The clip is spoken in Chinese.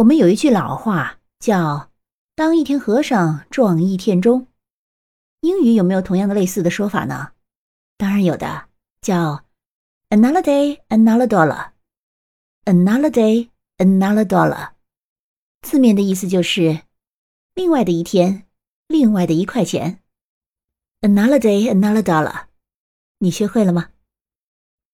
我们有一句老话叫当一天和尚撞一天钟英语有没有同样的类似的说法呢当然有的叫 another day another dollar another day another dollar 字面的意思就是另外的一天另外的一块钱 another day another dollar 你学会了吗